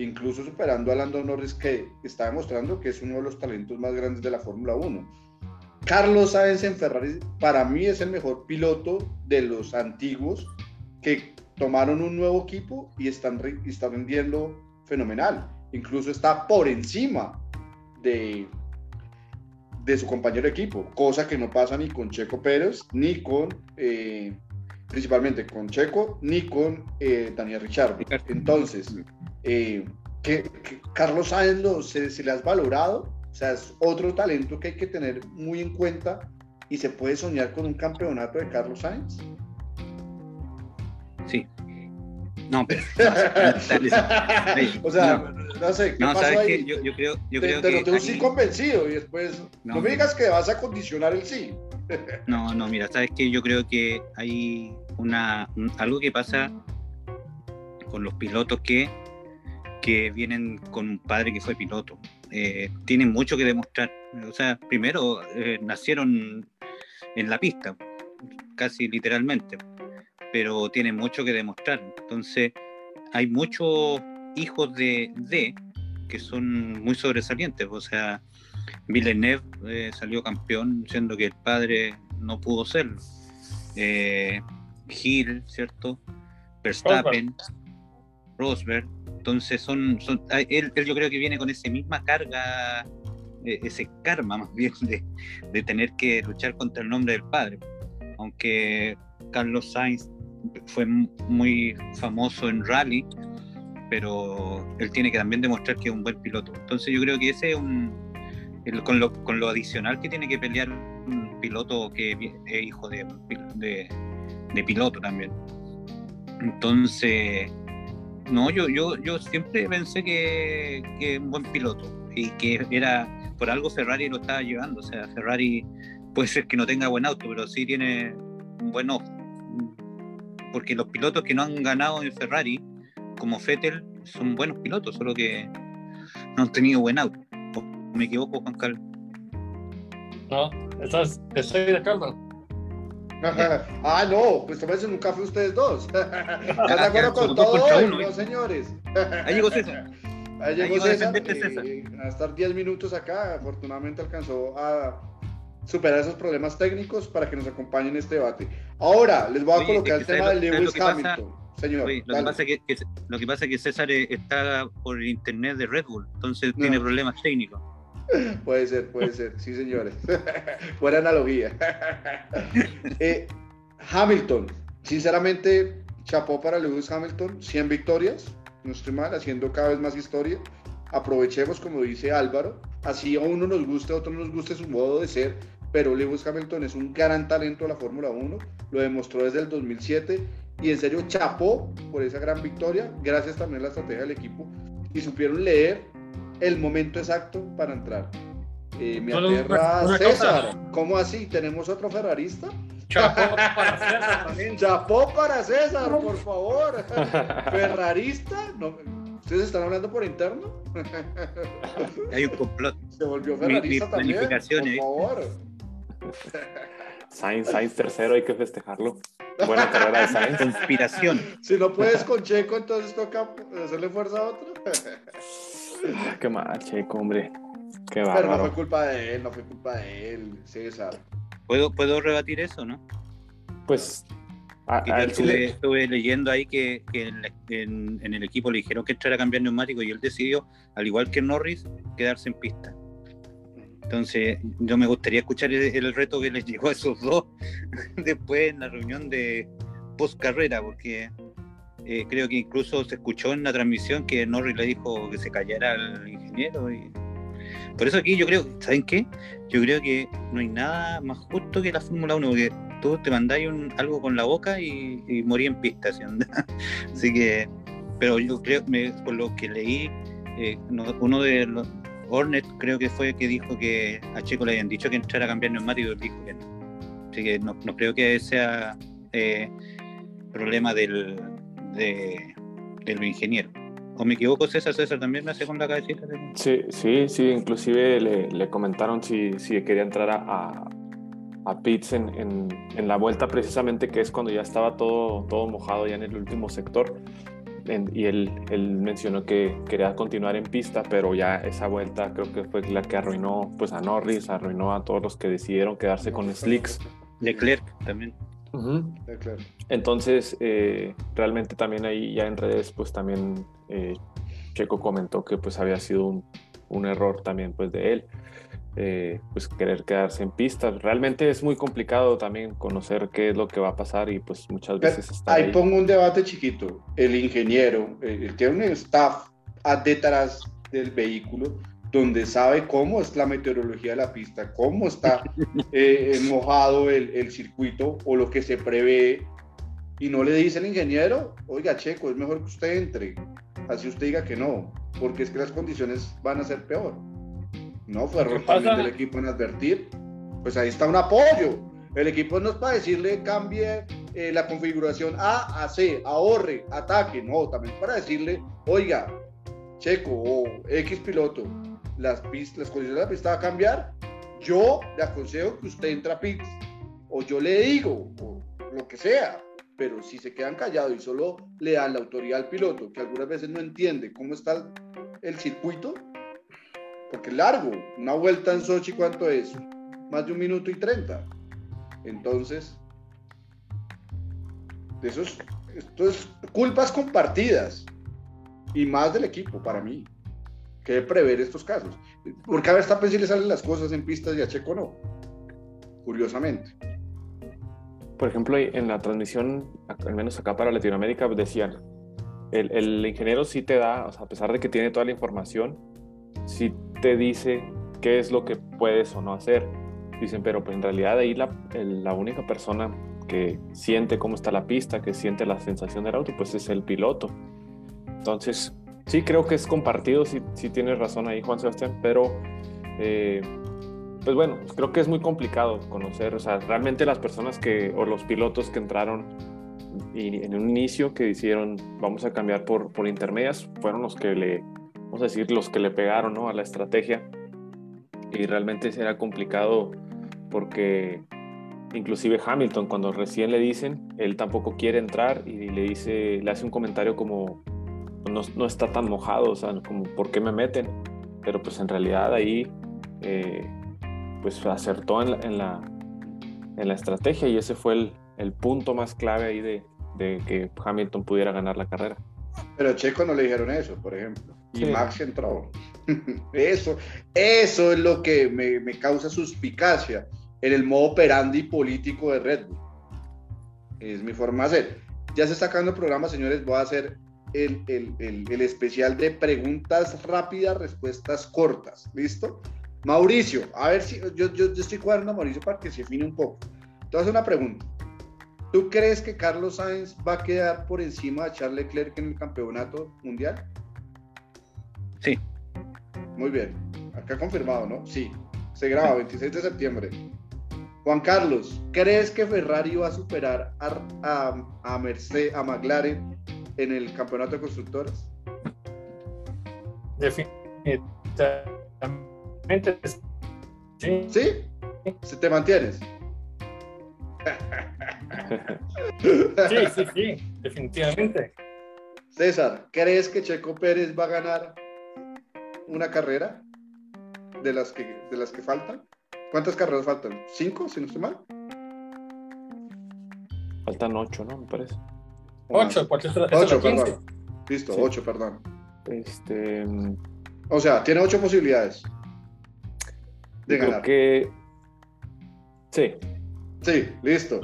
incluso superando a Lando Norris, que está demostrando que es uno de los talentos más grandes de la Fórmula 1. Carlos Sainz en Ferrari para mí es el mejor piloto de los antiguos que tomaron un nuevo equipo y están, y están fenomenal incluso está por encima de, de su compañero de equipo, cosa que no pasa ni con Checo Pérez, ni con, eh, principalmente con Checo, ni con eh, Daniel Richard. Entonces, eh, que, Carlos Sainz se, se le has valorado, o sea, es otro talento que hay que tener muy en cuenta y se puede soñar con un campeonato de Carlos Sainz. Sí, no, pero. *laughs* o sea, no, sé. ¿qué no, pasó ¿sabes ahí? Yo, yo, creo, yo te, creo te que. noté un sí convencido y después. No, no me digas que vas a condicionar el sí. no, no, mira, sabes que yo creo que hay una algo que pasa con los pilotos que, que vienen con un padre que fue piloto. Eh, tienen mucho que demostrar. O sea, primero eh, nacieron en la pista, casi literalmente pero tiene mucho que demostrar. Entonces, hay muchos hijos de, de que son muy sobresalientes. O sea, Villeneuve eh, salió campeón, siendo que el padre no pudo serlo. Gil, ¿cierto? Verstappen, Rosberg. Entonces, son, son él, él, yo creo que viene con esa misma carga, eh, ese karma más bien de, de tener que luchar contra el nombre del padre. Aunque Carlos Sainz fue muy famoso en rally, pero él tiene que también demostrar que es un buen piloto. Entonces yo creo que ese es un, el, con, lo, con, lo, adicional que tiene que pelear un piloto que es hijo de, de, de piloto también. Entonces, no, yo, yo, yo siempre pensé que, que un buen piloto y que era, por algo Ferrari lo estaba llevando, o sea, Ferrari puede ser que no tenga buen auto, pero sí tiene un buen ojo porque los pilotos que no han ganado en Ferrari, como Vettel, son buenos pilotos, solo que no han tenido buen auto. ¿Me equivoco, Juan Carlos? No, estás, estoy de acuerdo. Ah, no, pues tomes en un café ustedes dos. *laughs* ¿Están de acuerdo con todo hoy, uno, no, señores? Ahí llegó César. *laughs* Ahí llegó Ahí César. César. A estar 10 minutos acá, afortunadamente alcanzó a superar esos problemas técnicos para que nos acompañen en este debate. Ahora, les voy a Oye, colocar el tema de Lewis Hamilton. Pasa, señor, Oye, lo, que pasa que, que, lo que pasa es que César está por el internet de Red Bull, entonces no. tiene problemas técnicos. *laughs* Puede ser, puede ser, sí señores. *laughs* Buena analogía. *laughs* eh, Hamilton, sinceramente, chapó para Lewis Hamilton, 100 victorias, no estoy mal, haciendo cada vez más historia. Aprovechemos, como dice Álvaro, así a uno nos guste, a otro nos guste su modo de ser, pero Lewis Hamilton es un gran talento de la Fórmula 1, lo demostró desde el 2007 y en serio chapó por esa gran victoria, gracias también a la estrategia del equipo. Y supieron leer el momento exacto para entrar. Eh, me aterra César, ¿cómo así? ¿Tenemos otro ferrarista? Chapó *laughs* para César también. Chapó para César, por favor. *laughs* ¿Ferrarista? No, ¿Ustedes están hablando por interno? *laughs* Hay un complot. Se volvió ferrarista mi, mi también, por ¿eh? favor. Sainz, Sainz tercero, hay que festejarlo. Buena carrera de Sainz. Conspiración. Si no puedes con Checo, entonces toca hacerle fuerza a otro. Ah, qué mal, Checo, hombre. Qué Pero no fue culpa de él, no fue culpa de él, César. ¿Puedo, ¿Puedo rebatir eso, no? Pues a, a estuve, le... estuve, leyendo ahí que, que en, en, en, el equipo le dijeron que entrara a cambiar neumático y él decidió, al igual que Norris, quedarse en pista. Entonces, yo me gustaría escuchar el, el reto que les llegó a esos dos *laughs* después en la reunión de post carrera, porque eh, creo que incluso se escuchó en la transmisión que Norris le dijo que se callara al ingeniero. Y... Por eso aquí yo creo, ¿saben qué? Yo creo que no hay nada más justo que la Fórmula 1, porque tú te mandáis algo con la boca y, y morí en pista. ¿sí? *laughs* Así que, pero yo creo, por lo que leí, eh, no, uno de los Hornet creo que fue que dijo que a Checo le habían dicho que entrara a cambiar neumáticos y dijo que no. Así que no, creo que sea eh, problema del, de, del ingeniero. ¿O me equivoco, César? César también me hace con la cabecita. Sí, sí, sí. Inclusive le, le comentaron si, si, quería entrar a, a Pitts en, en, en, la vuelta precisamente, que es cuando ya estaba todo, todo mojado ya en el último sector y él, él, mencionó que quería continuar en pista, pero ya esa vuelta creo que fue la que arruinó pues a Norris, arruinó a todos los que decidieron quedarse con Slicks. Leclerc también. Entonces, eh, realmente también ahí ya en redes, pues también eh, Checo comentó que pues había sido un, un error también pues de él. Eh, pues querer quedarse en pista. Realmente es muy complicado también conocer qué es lo que va a pasar y pues muchas veces está ahí, pongo un debate chiquito. El ingeniero, el, tiene un staff detrás del vehículo donde sabe cómo es la meteorología de la pista, cómo está *laughs* eh, mojado el, el, circuito o lo que se prevé y no le dice el ingeniero, oiga Checo, es mejor que usted entre, así usted diga que no, porque es que las condiciones van a ser peor. No fue error también del equipo en advertir. Pues ahí está un apoyo. El equipo no es para decirle cambie eh, la configuración A a C, ahorre, ataque. No, también para decirle, oiga, Checo o X piloto, las, las condiciones de la pista va a cambiar. Yo le aconsejo que usted entre a pits. O yo le digo, o lo que sea. Pero si se quedan callados y solo le dan la autoridad al piloto, que algunas veces no entiende cómo está el circuito, porque es largo. Una vuelta en Sochi, ¿cuánto es? Más de un minuto y treinta. Entonces, eso es, esto es culpas compartidas y más del equipo para mí que prever estos casos. Porque a Verstappen sí le salen las cosas en pistas y a Checo no. Curiosamente. Por ejemplo, en la transmisión, al menos acá para Latinoamérica, decían, el, el ingeniero sí te da, o sea, a pesar de que tiene toda la información, sí te dice qué es lo que puedes o no hacer. Dicen, pero pues en realidad ahí la, la única persona que siente cómo está la pista, que siente la sensación del auto, pues es el piloto. Entonces, sí creo que es compartido, sí, sí tienes razón ahí Juan Sebastián, pero eh, pues bueno, creo que es muy complicado conocer, o sea, realmente las personas que, o los pilotos que entraron y en un inicio que hicieron vamos a cambiar por, por intermedias, fueron los que le vamos a decir, los que le pegaron ¿no? a la estrategia. Y realmente será complicado porque inclusive Hamilton, cuando recién le dicen, él tampoco quiere entrar y le dice, le hace un comentario como, no, no está tan mojado, o sea, como, ¿por qué me meten? Pero pues en realidad ahí, eh, pues acertó en la, en la, en, la, estrategia y ese fue el, el punto más clave ahí de, de que Hamilton pudiera ganar la carrera. Pero a Checo no le dijeron eso, por ejemplo y Max entró. *laughs* eso, eso es lo que me, me, causa suspicacia en el modo operandi político de Red Bull. Es mi forma de hacer. Ya se está sacando el programa, señores. Voy a hacer el, el, el, especial de preguntas rápidas, respuestas cortas. ¿Listo? Mauricio, a ver si yo, yo, estoy cuadrando a Mauricio para que se afine un poco. Entonces, una pregunta. ¿Tú crees que Carlos Sainz va a quedar por encima de Charles Leclerc en el campeonato mundial? Sí. Muy bien. Acá confirmado, ¿no? Sí. Se graba 26 de septiembre. Juan Carlos, ¿crees que Ferrari va a superar a, a, a Mercedes, a McLaren en el campeonato de constructores? Definitivamente. Sí. ¿Sí? ¿Se te mantienes? Sí, sí, sí, definitivamente. César, ¿crees que Checo Pérez va a ganar una carrera de las que, de las que faltan. ¿Cuántas carreras faltan? ¿Cinco, si no estoy mal? Faltan ocho, ¿no? Me parece. Ocho, porque ocho, perdón. Listo, ocho, perdón. Este... O sea, tiene ocho posibilidades de creo ganar. que... Sí. Sí, listo.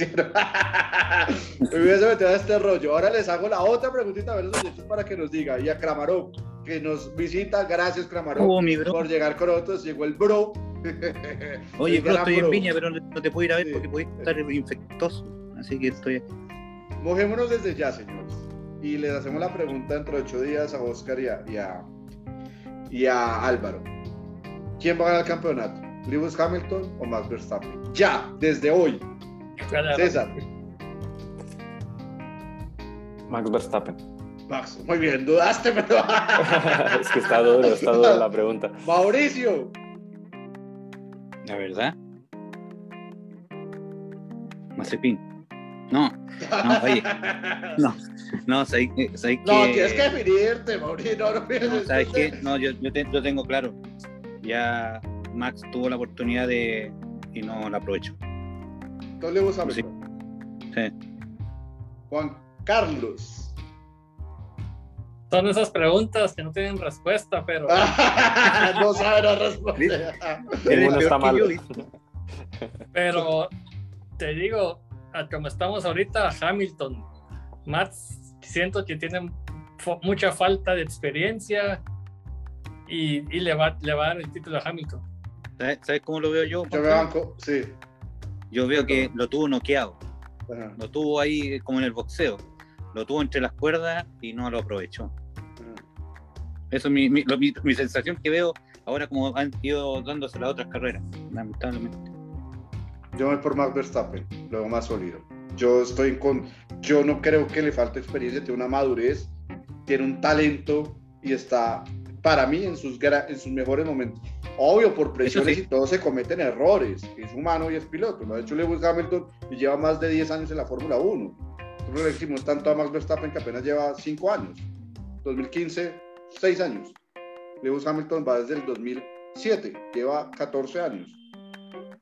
*laughs* Me hubiese metido a este rollo. Ahora les hago la otra preguntita a ver los para que nos diga. Y a Kramarov, que nos visita. Gracias, Kramarov, oh, por llegar con nosotros. Llegó el bro. Oye, *laughs* bro, estoy en Viña, pero no te puedo ir a ver porque puedo estar infectoso. Así que estoy aquí. Mojémonos desde ya, señores. Y les hacemos la pregunta dentro de ocho días a Oscar y a, y a, y a Álvaro. ¿Quién va a ganar el campeonato? Lewis Hamilton o Max Verstappen. Ya, desde hoy. César. Max Verstappen. Max, muy bien, dudaste, *laughs* pero. *laughs* es que está duro, está duro la pregunta. Mauricio. La verdad. Mazepin. No, no, oye. *laughs* No, no, sabes que. No, tienes que definirte, Mauricio. No, no, ¿Sabes qué? No, yo, yo, yo tengo claro. Ya Max tuvo la oportunidad de. y no la aprovechó. Entonces le gusta sí. sí. Juan Carlos. Son esas preguntas que no tienen respuesta, pero. *laughs* no saben la respuesta. Está mal. Pero te digo, como estamos ahorita, Hamilton, Max, siento que tiene mucha falta de experiencia y, y le, va, le va a dar el título a Hamilton. ¿Sabes, cómo lo veo yo? Yo veo banco, sí. Yo veo que lo tuvo noqueado. Lo tuvo ahí como en el boxeo. Lo tuvo entre las cuerdas y no lo aprovechó. Eso es mi, mi, mi, sensación que veo ahora como han ido dándose las otras carreras, lamentablemente. Yo voy por Max Verstappen, luego más sólido. Yo estoy con. Yo no creo que le falte experiencia, tiene una madurez, tiene un talento y está, para mí, en sus, en sus mejores momentos. Obvio, por presiones y todo se cometen errores. Es humano y es piloto. Lo ha hecho Lewis Hamilton y lleva más de 10 años en la Fórmula 1. Nosotros le decimos tanto a Max Verstappen que apenas lleva 5 años. 2015, 6 años. Lewis Hamilton va desde el 2007, lleva 14 años,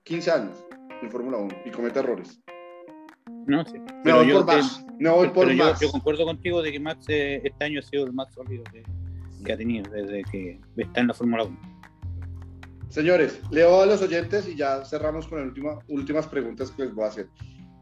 15 años en Fórmula 1 y comete errores. No, sí. Me voy por Max. Me voy por Max. Yo, concuerdo contigo de que Max eh, este año ha sido el más sólido que, que ha tenido desde que está en la Fórmula 1. Señores, leo a los oyentes y ya cerramos con las última, últimas preguntas que les voy a hacer.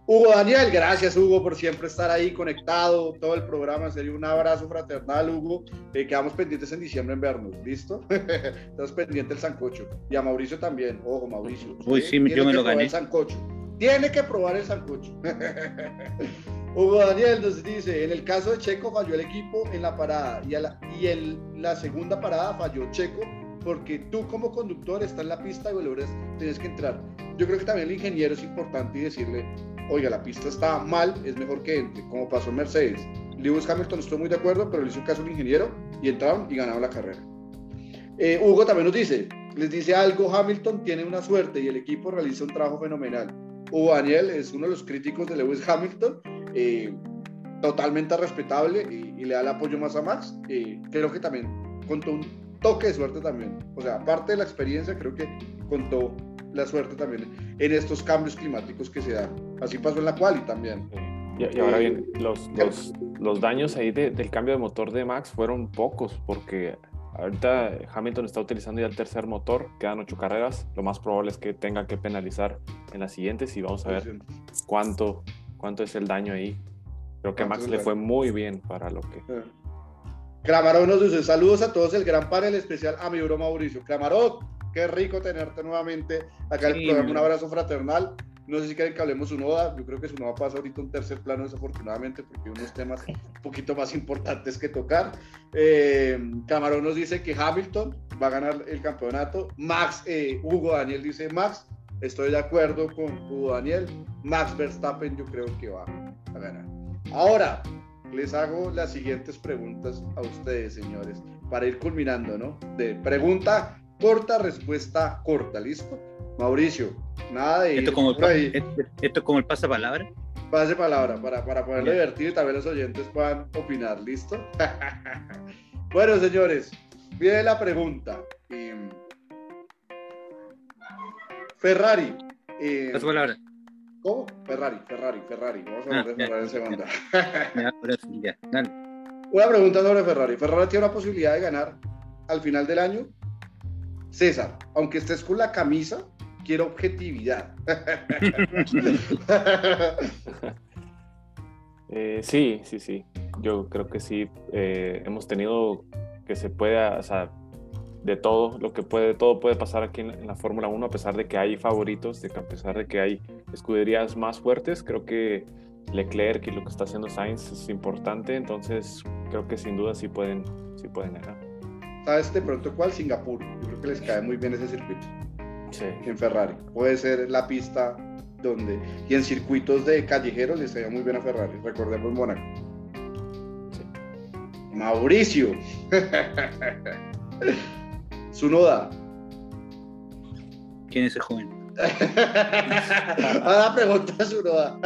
Hugo Daniel, gracias Hugo por siempre estar ahí conectado, todo el programa, sería un abrazo fraternal Hugo, eh, quedamos pendientes en diciembre en vernos, ¿listo? *laughs* Estamos pendientes del sancocho y a Mauricio también, ojo Mauricio. Uy, sí, yo me lo gané. El sancocho. Tiene que probar el sancocho. *laughs* Hugo Daniel nos dice, en el caso de Checo falló el equipo en la parada y, la, y el, la segunda parada falló Checo porque tú como conductor estás en la pista y valores tienes que entrar. Yo creo que también el ingeniero es importante y decirle, oiga, la pista está mal, es mejor que entre, como pasó en Mercedes. Lewis Hamilton estoy muy de acuerdo, pero le hizo caso al ingeniero y entraron y ganaron la carrera. Eh, Hugo también nos dice, les dice algo, Hamilton tiene una suerte y el equipo realiza un trabajo fenomenal. Hugo Daniel es uno de los críticos de Lewis Hamilton, eh, totalmente respetable y, le da el apoyo más a Max. Eh, creo que también contó un toque de suerte también. O sea, aparte de la experiencia, creo que contó la suerte también en estos cambios climáticos que se dan. Así pasó en la quali también. Y, ahora bien, los, los, los daños ahí del cambio de motor de Max fueron pocos, porque ahorita Hamilton está utilizando ya el tercer motor, quedan ocho carreras, lo más probable es que tenga que penalizar en las siguientes y vamos a ver cuánto, cuánto es el daño ahí. Creo que a Max le fue muy bien para lo que... Clamarón nos dice saludos a todos, el gran panel especial a mi bro Mauricio. Clamarón, qué rico tenerte nuevamente acá en el programa. Un abrazo fraternal. No sé si quieren que hablemos un ODA. Yo creo que su noda pasa ahorita un tercer plano, desafortunadamente, porque hay unos temas un poquito más importantes que tocar. Eh, Camarón nos dice que Hamilton va a ganar el campeonato. Max, eh, Hugo Daniel dice Max. Estoy de acuerdo con Hugo Daniel. Max Verstappen, yo creo que va a ganar. Ahora, les hago las siguientes preguntas a ustedes, señores, para ir culminando, ¿no? De pregunta corta, respuesta corta, ¿listo? Mauricio, nada de... ¿Esto, como el, ¿Esto, es como el pasapalabra? Pase palabra, para, para poderlo divertir y también los oyentes puedan opinar, ¿listo? *laughs* bueno, señores, viene la pregunta. Em, Ferrari. Eh, palabra. ¿Cómo? Ferrari, Ferrari, Ferrari. Vamos a hablar de Ferrari en segunda. *laughs* Una pregunta sobre Ferrari. ¿Ferrari tiene una posibilidad de ganar al final del año? César, aunque estés con la camisa, quiero objetividad. *laughs* Eh, sí, sí, sí. Yo creo que sí. Eh, hemos tenido que se pueda, o sea, de todo lo que puede, todo puede pasar aquí en, la Fórmula 1, a pesar de que hay favoritos, de a pesar de que hay escuderías más fuertes, creo que Leclerc y lo que está haciendo Sainz es importante, entonces creo que sin duda sí pueden, sí pueden ganar. ¿Sabes de pronto cuál? Singapur. Yo creo que les cae muy bien ese circuito. en Ferrari. Puede ser la pista donde. Y en circuitos de callejeros le estaría muy bien a Ferrari. Recordemos Mónaco. Mauricio. *laughs* Sunoda. ¿Quién es ese joven? *laughs* Ahora pregunta Sunoda.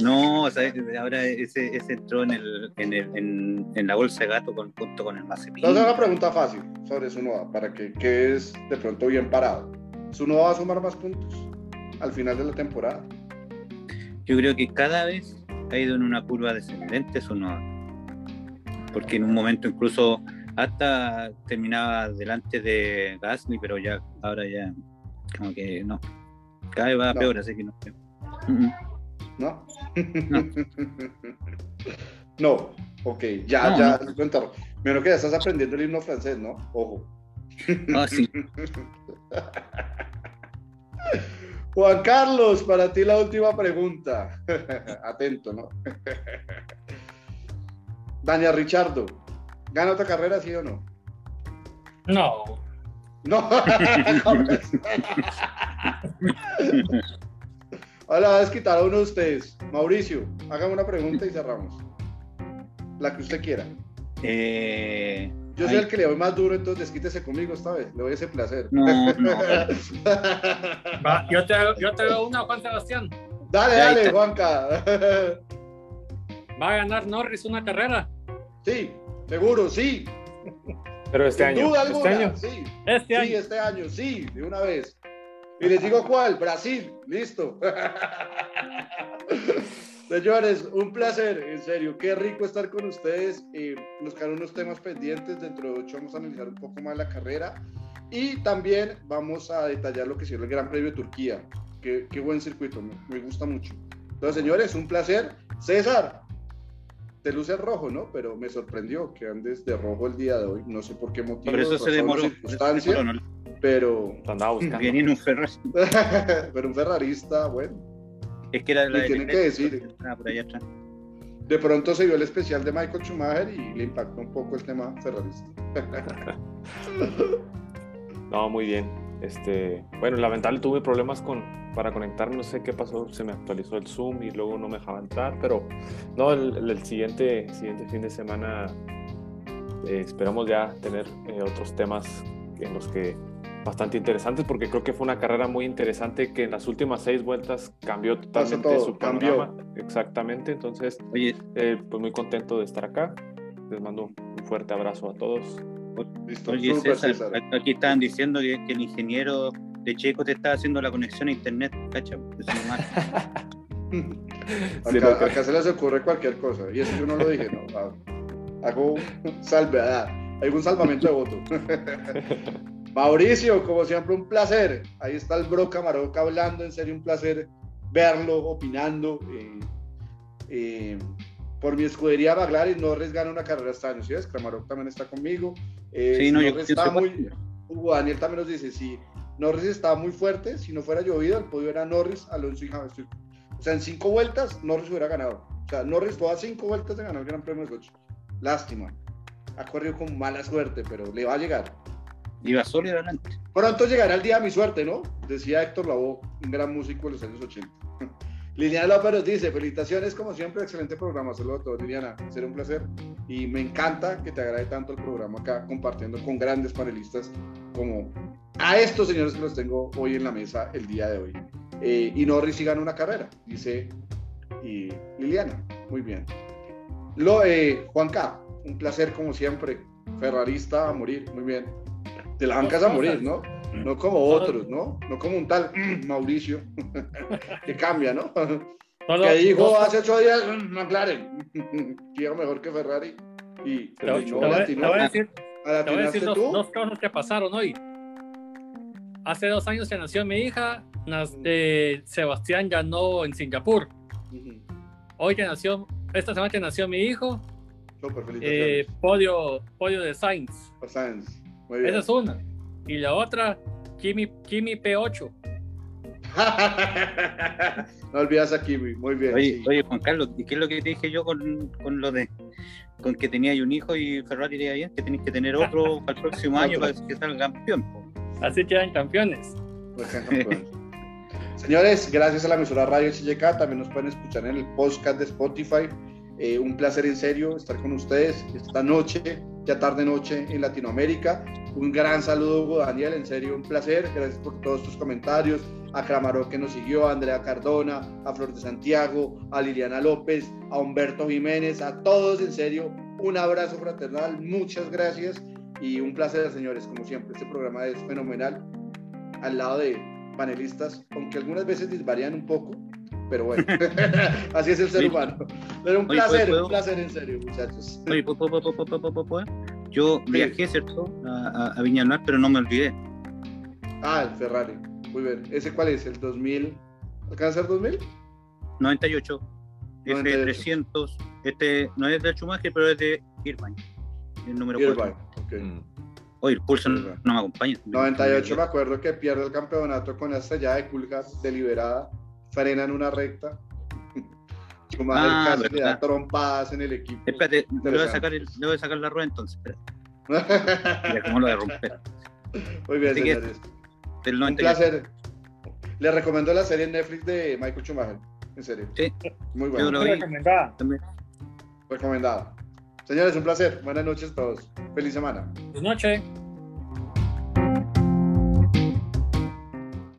no, o sea, ahora ese, ese entró en, el, en, el, en, la bolsa de gato con, junto con el Mazepin. Entonces, una pregunta fácil sobre Sunoda, para que quedes de pronto bien parado. ¿Sunoda va a sumar más puntos al final de la temporada? Yo creo que cada vez ha ido en una curva descendente Sunoda porque en un momento incluso hasta terminaba delante de Gasly, pero ya ahora ya como que no, cada vez va peor, así que no. ¿No? No. *laughs* no. ok, ya, ya, no. Menos que ya estás aprendiendo el himno francés, ¿no? Ojo. *laughs* Ah, sí. *laughs* Juan Carlos, para ti la última pregunta. Atento, ¿no? Daniel Richardo, ¿gana otra carrera, sí o no? No. No. Ahora va a desquitar a uno de ustedes. Mauricio, hágame una pregunta y cerramos. La que usted quiera. Eh, yo soy el que le doy más duro, entonces desquítese conmigo esta vez. Le doy ese placer. No, no. Va, yo, te, yo te doy una, Juan Sebastián. Dale, dale, Juanca. ¿Va a ganar Norris una carrera? Sí, seguro, sí. Pero este año. ¿Este año? Sí. Este año. Sí, este año, sí, de una vez. Y les digo cuál, Brasil, listo. *laughs* Señores, un placer, en serio, qué rico estar con ustedes. Eh, nos quedan unos temas pendientes, dentro de ocho vamos a analizar un poco más la carrera y también vamos a detallar lo que sirve el Gran Premio de Turquía. Qué, qué buen circuito, me, me gusta mucho. Entonces, señores, un placer. César, te luce rojo, ¿no? Pero me sorprendió que andes de rojo el día de hoy. No sé por qué motivo. Por eso se demoró. Circunstancia, pero. Andaba buscando. Viene un Ferrari. pero un ferrarista, bueno. Es que era la. tienen que decir. por allá atrás. De pronto se vio el especial de Michael Schumacher y le impactó un poco el tema ferrarista. *laughs* no, muy bien. Este, bueno, lamentable tuve problemas con, para conectarme, no sé qué pasó, se me actualizó el Zoom y luego no me dejaba entrar, pero no, el, siguiente, siguiente fin de semana eh, esperamos ya tener eh, otros temas en los que bastante interesantes porque creo que fue una carrera muy interesante que en las últimas seis vueltas cambió totalmente su panorama. Exactamente, entonces, Oye. Eh, pues muy contento de estar acá. Les mando un fuerte abrazo a todos. Listo, Oye, César, aquí estaban diciendo que, que el ingeniero de Checo te está haciendo la conexión a internet, cacha. *laughs* acá, acá, se les ocurre cualquier cosa. Y eso yo no lo dije, no. Ah, hago salve, hay un salvamento de voto. *laughs* Mauricio, como siempre, un placer. Ahí está el Bro Camaroca hablando, en serio, un placer verlo, opinando. Eh, eh, por mi escudería McLaren, Norris gana una carrera este año, ¿sí ves? Camarón también está conmigo. Eh, sí, no, yo, está muy... Hugo Daniel también nos dice, sí, Norris estaba muy fuerte, si no fuera llovido, el podio era Norris, Alonso y Hamilton. O sea, en cinco vueltas, Norris hubiera ganado. O sea, Norris a cinco vueltas de ganar el Gran Premio de Sochi. Lástima. Ha corrido con mala suerte, pero le va a llegar. Iba sólido adelante. Pronto llegará el día de mi suerte, ¿no? Decía Héctor Lavoe, un gran músico de los años 80. Liliana López dice, felicitaciones como siempre, excelente programa, saludos a todos Liliana, será un placer y me encanta que te agrade tanto el programa acá compartiendo con grandes panelistas como a estos señores que los tengo hoy en la mesa el día de hoy. Eh, y Norris sí gana una carrera, dice y Liliana, muy bien. Lo, eh, Juanca, un placer como siempre, ferrarista a morir, muy bien. Te la bancas a morir, ¿no? No como otros, ¿no? No como un tal *clears throat* Mauricio, *laughs* que cambia, ¿no? que dijo hace ocho días, mm, McLaren, que *laughs* mejor que Ferrari. Y te, voy, a decir, dos, cosas que pasaron hoy. Hace dos años se nació mi hija, eh, Sebastián ganó en Singapur. Hoy que nació, esta semana que nació mi hijo, eh, podio, podio de Sainz. Sainz. Esa es una. Y la otra, Kimi, Kimi P8. *laughs* no olvidas a Kimi, muy bien. Oye, Juan Carlos, ¿y qué es lo que te dije yo con, con lo de con que tenía un hijo y Ferrari iría bien? Que tenéis que tener otro *laughs* para el próximo año para que salga campeón. Así quedan campeones. *laughs* Señores, gracias a la emisora Radio CJK, también nos pueden escuchar en el podcast de Spotify. Eh, un placer en serio estar con ustedes esta noche, ya tarde noche en Latinoamérica. Un gran saludo, Daniel, en serio, un placer. Gracias por todos tus comentarios. A Cramaró que nos siguió, a Andrea Cardona, a Flor de Santiago, a Liliana López, a Humberto Jiménez, a todos, en serio, un abrazo fraternal. Muchas gracias y un placer, señores, como siempre. Este programa es fenomenal al lado de panelistas, aunque algunas veces disvarían un poco, pero bueno, *laughs* *laughs* así es el ser humano. Pero un placer, un placer en serio, muchachos. Yo viajé, ¿cierto? A, a, Viña del Mar, pero no me olvidé. Ah, el Ferrari. Muy bien. ¿Ese cuál es? ¿El 2000? ¿Alcanza el 2000? 98. Ese 300. Este no es de Schumacher, pero es de Irvine. El número 4. Okay. Mm. Oye, el pulso no, me acompaña. 98 me acuerdo que pierde el campeonato con la estrella de Culgas deliberada, frena en una recta. Schumacher ah, casi le da trompadas en el equipo. Espérate, le voy, a sacar el, le voy a sacar la rueda entonces. *laughs* Mira cómo lo de romper. Muy bien, Así señores. Un placer. Le recomiendo la serie en Netflix de Michael Schumacher. En serio. Sí. Muy buena. Recomendada. Recomendada. Señores, un placer. Buenas noches a todos. Feliz semana. Buenas noches.